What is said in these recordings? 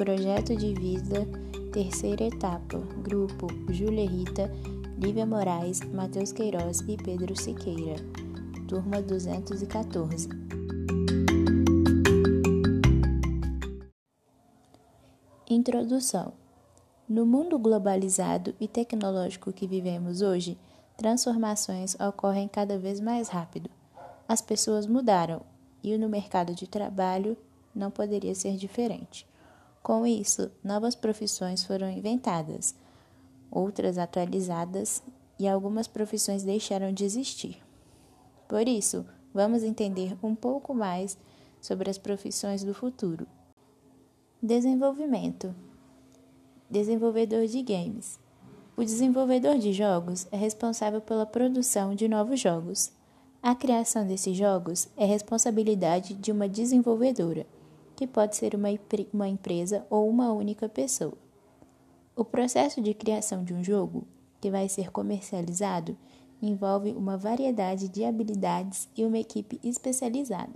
Projeto de Vida, terceira etapa, Grupo Júlia Rita, Lívia Moraes, Matheus Queiroz e Pedro Siqueira, turma 214. Introdução No mundo globalizado e tecnológico que vivemos hoje, transformações ocorrem cada vez mais rápido. As pessoas mudaram e no mercado de trabalho não poderia ser diferente. Com isso, novas profissões foram inventadas, outras atualizadas e algumas profissões deixaram de existir. Por isso, vamos entender um pouco mais sobre as profissões do futuro. Desenvolvimento: Desenvolvedor de games. O desenvolvedor de jogos é responsável pela produção de novos jogos. A criação desses jogos é responsabilidade de uma desenvolvedora, que pode ser uma, uma empresa ou uma única pessoa. O processo de criação de um jogo, que vai ser comercializado, envolve uma variedade de habilidades e uma equipe especializada.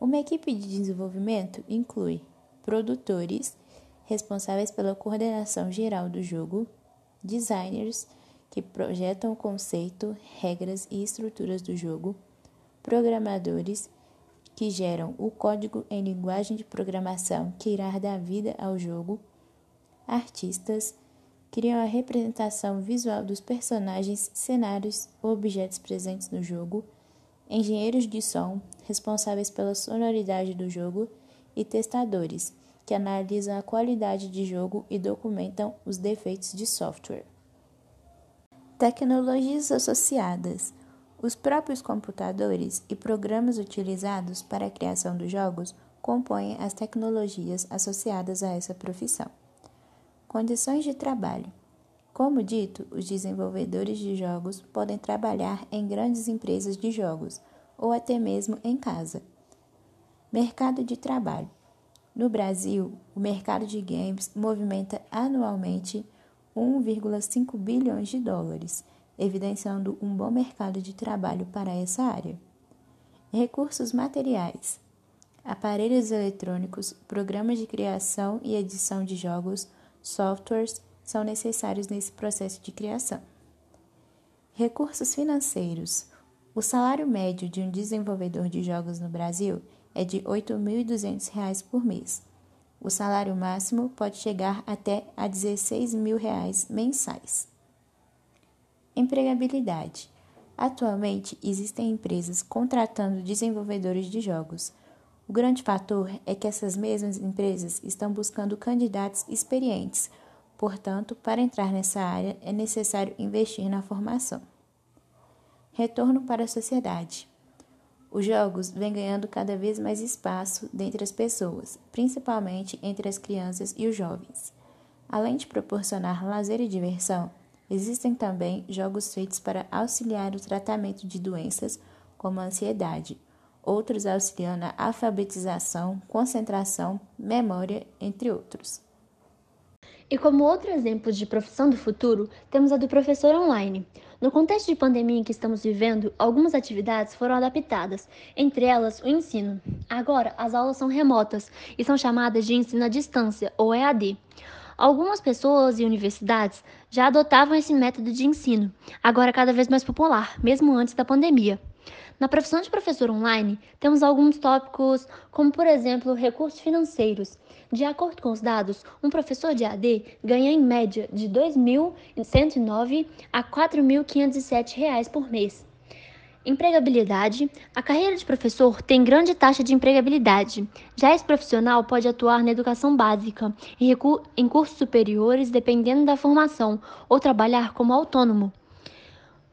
Uma equipe de desenvolvimento inclui produtores, responsáveis pela coordenação geral do jogo, designers, que projetam o conceito, regras e estruturas do jogo, programadores, que geram o código em linguagem de programação que irá dar vida ao jogo, artistas, criam a representação visual dos personagens, cenários ou objetos presentes no jogo, engenheiros de som, responsáveis pela sonoridade do jogo, e testadores, que analisam a qualidade de jogo e documentam os defeitos de software. Tecnologias associadas. Os próprios computadores e programas utilizados para a criação dos jogos compõem as tecnologias associadas a essa profissão. Condições de trabalho. Como dito, os desenvolvedores de jogos podem trabalhar em grandes empresas de jogos ou até mesmo em casa. Mercado de trabalho. No Brasil, o mercado de games movimenta anualmente 1,5 bilhões de dólares, evidenciando um bom mercado de trabalho para essa área. Recursos materiais: aparelhos eletrônicos, programas de criação e edição de jogos, softwares são necessários nesse processo de criação. Recursos financeiros: o salário médio de um desenvolvedor de jogos no Brasil é de R$ 8.200 por mês. O salário máximo pode chegar até a 16 mil reais mensais. Empregabilidade. Atualmente, existem empresas contratando desenvolvedores de jogos. O grande fator é que essas mesmas empresas estão buscando candidatos experientes, portanto, para entrar nessa área é necessário investir na formação. Retorno para a sociedade. Os jogos vêm ganhando cada vez mais espaço dentre as pessoas, principalmente entre as crianças e os jovens. Além de proporcionar lazer e diversão, Existem também jogos feitos para auxiliar o tratamento de doenças como a ansiedade, outros auxiliando a alfabetização, concentração, memória, entre outros. E como outro exemplo de profissão do futuro, temos a do professor online. No contexto de pandemia em que estamos vivendo, algumas atividades foram adaptadas, entre elas o ensino. Agora, as aulas são remotas e são chamadas de ensino à distância, ou EAD. Algumas pessoas e universidades já adotavam esse método de ensino, agora cada vez mais popular, mesmo antes da pandemia. Na profissão de professor online, temos alguns tópicos, como por exemplo, recursos financeiros. De acordo com os dados, um professor de AD ganha em média de R$ 2.109 a R$ 4.507 por mês. Empregabilidade. A carreira de professor tem grande taxa de empregabilidade. Já esse profissional pode atuar na educação básica, em cursos superiores, dependendo da formação, ou trabalhar como autônomo.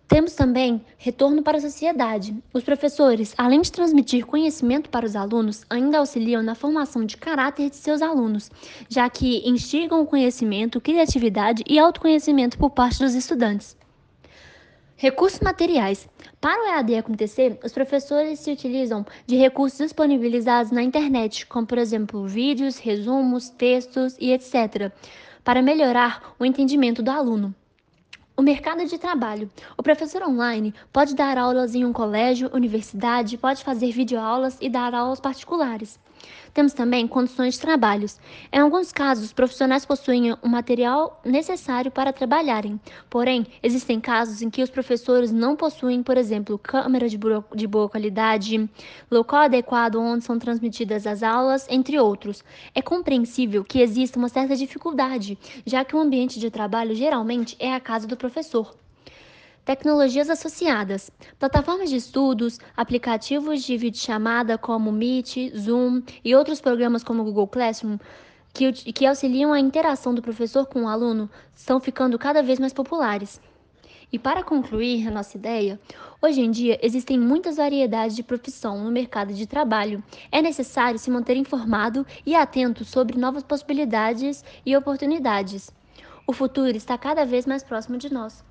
Temos também retorno para a sociedade. Os professores, além de transmitir conhecimento para os alunos, ainda auxiliam na formação de caráter de seus alunos, já que instigam o conhecimento, criatividade e autoconhecimento por parte dos estudantes. Recursos materiais. Para o EAD acontecer, os professores se utilizam de recursos disponibilizados na internet, como por exemplo vídeos, resumos, textos e etc., para melhorar o entendimento do aluno. O mercado de trabalho. O professor online pode dar aulas em um colégio, universidade, pode fazer videoaulas e dar aulas particulares. Temos também condições de trabalhos. Em alguns casos, os profissionais possuem o material necessário para trabalharem. Porém, existem casos em que os professores não possuem, por exemplo, câmera de boa qualidade, local adequado onde são transmitidas as aulas, entre outros. É compreensível que exista uma certa dificuldade, já que o ambiente de trabalho geralmente é a casa do professor. Tecnologias associadas: plataformas de estudos, aplicativos de videochamada como Meet, Zoom e outros programas como Google Classroom que, que auxiliam a interação do professor com o aluno estão ficando cada vez mais populares. E para concluir a nossa ideia, hoje em dia existem muitas variedades de profissão no mercado de trabalho. É necessário se manter informado e atento sobre novas possibilidades e oportunidades. O futuro está cada vez mais próximo de nós.